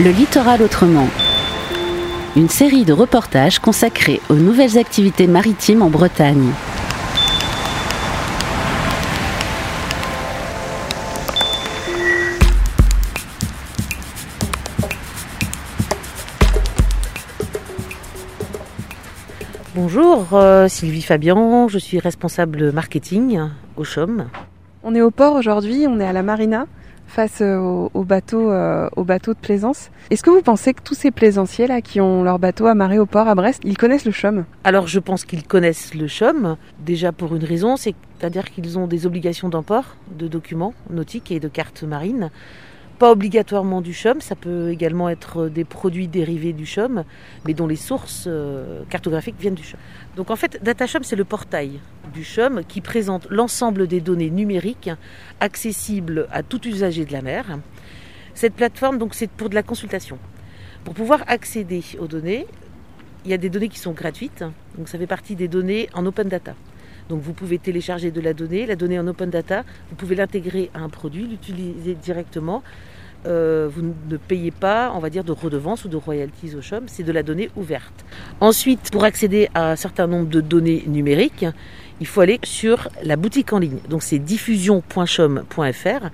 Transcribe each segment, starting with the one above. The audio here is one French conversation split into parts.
Le littoral autrement. Une série de reportages consacrés aux nouvelles activités maritimes en Bretagne. Bonjour, euh, Sylvie Fabian, je suis responsable marketing au CHOM. On est au port aujourd'hui, on est à la marina face euh, aux, bateaux, euh, de plaisance. Est-ce que vous pensez que tous ces plaisanciers là qui ont leur bateau amarré au port à Brest, ils connaissent le CHOM Alors je pense qu'ils connaissent le CHOM déjà pour une raison, c'est-à-dire qu'ils ont des obligations d'emport de documents nautiques et de cartes marines pas obligatoirement du chum, ça peut également être des produits dérivés du chum, mais dont les sources euh, cartographiques viennent du chum. Donc en fait, DataChum, c'est le portail du chum qui présente l'ensemble des données numériques accessibles à tout usager de la mer. Cette plateforme, donc, c'est pour de la consultation. Pour pouvoir accéder aux données, il y a des données qui sont gratuites, donc ça fait partie des données en open data. Donc vous pouvez télécharger de la donnée, la donnée en open data, vous pouvez l'intégrer à un produit, l'utiliser directement. Euh, vous ne payez pas, on va dire, de redevances ou de royalties au CHOM, c'est de la donnée ouverte. Ensuite, pour accéder à un certain nombre de données numériques, il faut aller sur la boutique en ligne. Donc c'est diffusion.chom.fr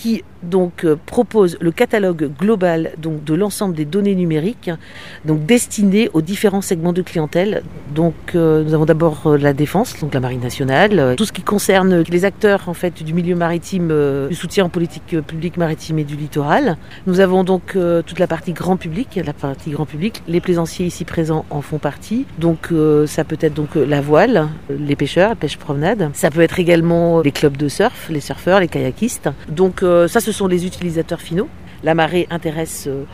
qui donc euh, propose le catalogue global donc de l'ensemble des données numériques donc destinées aux différents segments de clientèle. Donc euh, nous avons d'abord euh, la défense, donc la marine nationale, tout ce qui concerne les acteurs en fait du milieu maritime, du soutien en politique publique maritime et du littoral. Nous avons donc toute la partie grand public, la partie grand public, les plaisanciers ici présents en font partie. Donc ça peut être donc la voile, les pêcheurs, la pêche promenade. Ça peut être également les clubs de surf, les surfeurs, les kayakistes. Donc ça ce sont les utilisateurs finaux. La marée intéresse euh,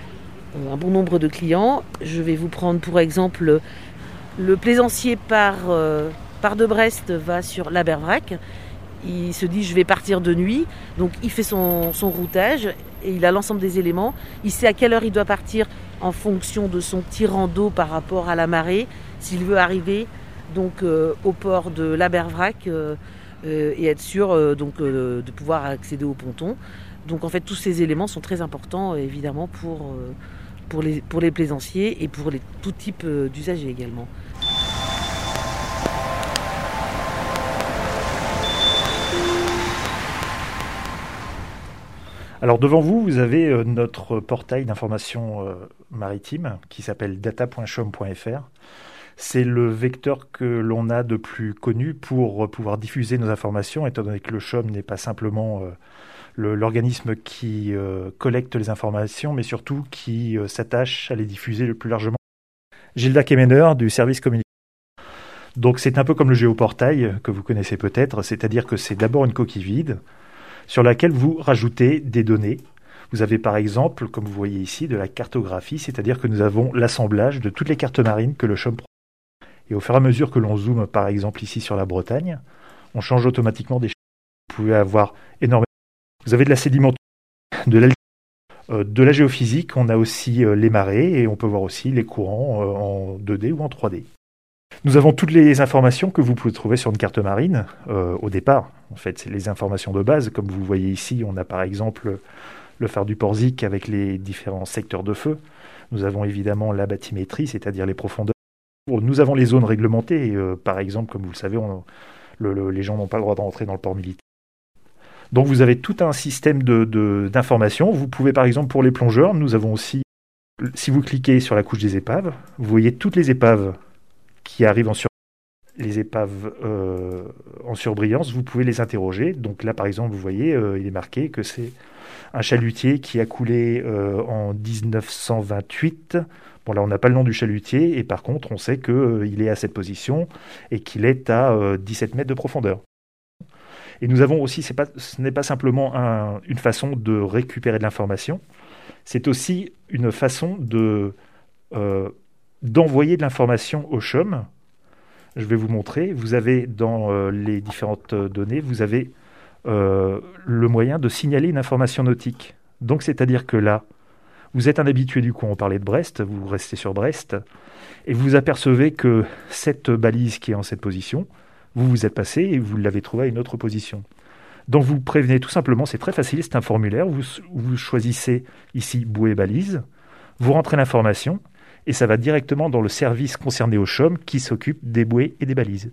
un bon nombre de clients. Je vais vous prendre pour exemple le plaisancier par, euh, de Brest va sur la Bervrac. Il se dit je vais partir de nuit, donc il fait son, routage et il a l'ensemble des éléments. Il sait à quelle heure il doit partir en fonction de son tirant d'eau par rapport à la marée, s'il veut arriver donc euh, au port de la Bervrac et être sûr donc de pouvoir accéder au ponton. Donc en fait, tous ces éléments sont très importants, évidemment, pour, euh, pour, les, pour les plaisanciers et pour les, tout type euh, d'usagers également. Alors devant vous, vous avez euh, notre portail d'information maritime qui s'appelle data.chom.fr. C'est le vecteur que l'on a de plus connu pour pouvoir diffuser nos informations, étant donné que le CHOM n'est pas simplement l'organisme qui euh, collecte les informations, mais surtout qui euh, s'attache à les diffuser le plus largement. Gilda Kemener du service communication. Donc c'est un peu comme le géoportail que vous connaissez peut-être, c'est-à-dire que c'est d'abord une coquille vide sur laquelle vous rajoutez des données. Vous avez par exemple, comme vous voyez ici, de la cartographie, c'est-à-dire que nous avons l'assemblage de toutes les cartes marines que le CHOM Et au fur et à mesure que l'on zoome par exemple ici sur la Bretagne, on change automatiquement des Vous pouvez avoir énormément vous avez de la sédimentation, de la, euh, de la géophysique, on a aussi euh, les marées et on peut voir aussi les courants euh, en 2D ou en 3D. Nous avons toutes les informations que vous pouvez trouver sur une carte marine au départ. En fait, c'est les informations de base. Comme vous voyez ici, on a par exemple le phare du Porzic avec les différents secteurs de feu. Nous avons évidemment la bathymétrie, c'est-à-dire les profondeurs. Nous avons les zones réglementées. par exemple, comme vous le savez, les gens n'ont pas le droit de rentrer dans le port militaire. Donc vous avez tout un système d'informations. De, vous pouvez par exemple pour les plongeurs, nous avons aussi, si vous cliquez sur la couche des épaves, vous voyez toutes les épaves qui arrivent en sur les épaves euh, en surbrillance, vous pouvez les interroger. Donc là, par exemple, vous voyez, euh, il est marqué que c'est un chalutier qui a coulé euh, en 1928. Bon, là, on n'a pas le nom du chalutier, et par contre, on sait qu'il est à cette position et qu'il est à 17 mètres de profondeur. Et nous avons aussi, ce n'est pas simplement une façon de récupérer de l'information, c'est aussi une façon de euh, d'envoyer de l'information au CHUM. Je vais vous montrer. Vous avez dans euh, les différentes données, vous avez euh, le moyen de signaler une information nautique. Donc, c'est-à-dire que là, vous êtes un habitué du coin, on parlait de Brest, vous restez sur Brest, et vous apercevez que cette balise qui est en cette position, vous vous êtes passé et vous l'avez trouvé à une autre position. Donc vous prévenez tout simplement, c'est très facile, c'est un formulaire, vous, vous choisissez ici bouée balise, Vous rentrez l'information et ça va directement dans le service concerné au CHOM qui s'occupe des bouées et des balises.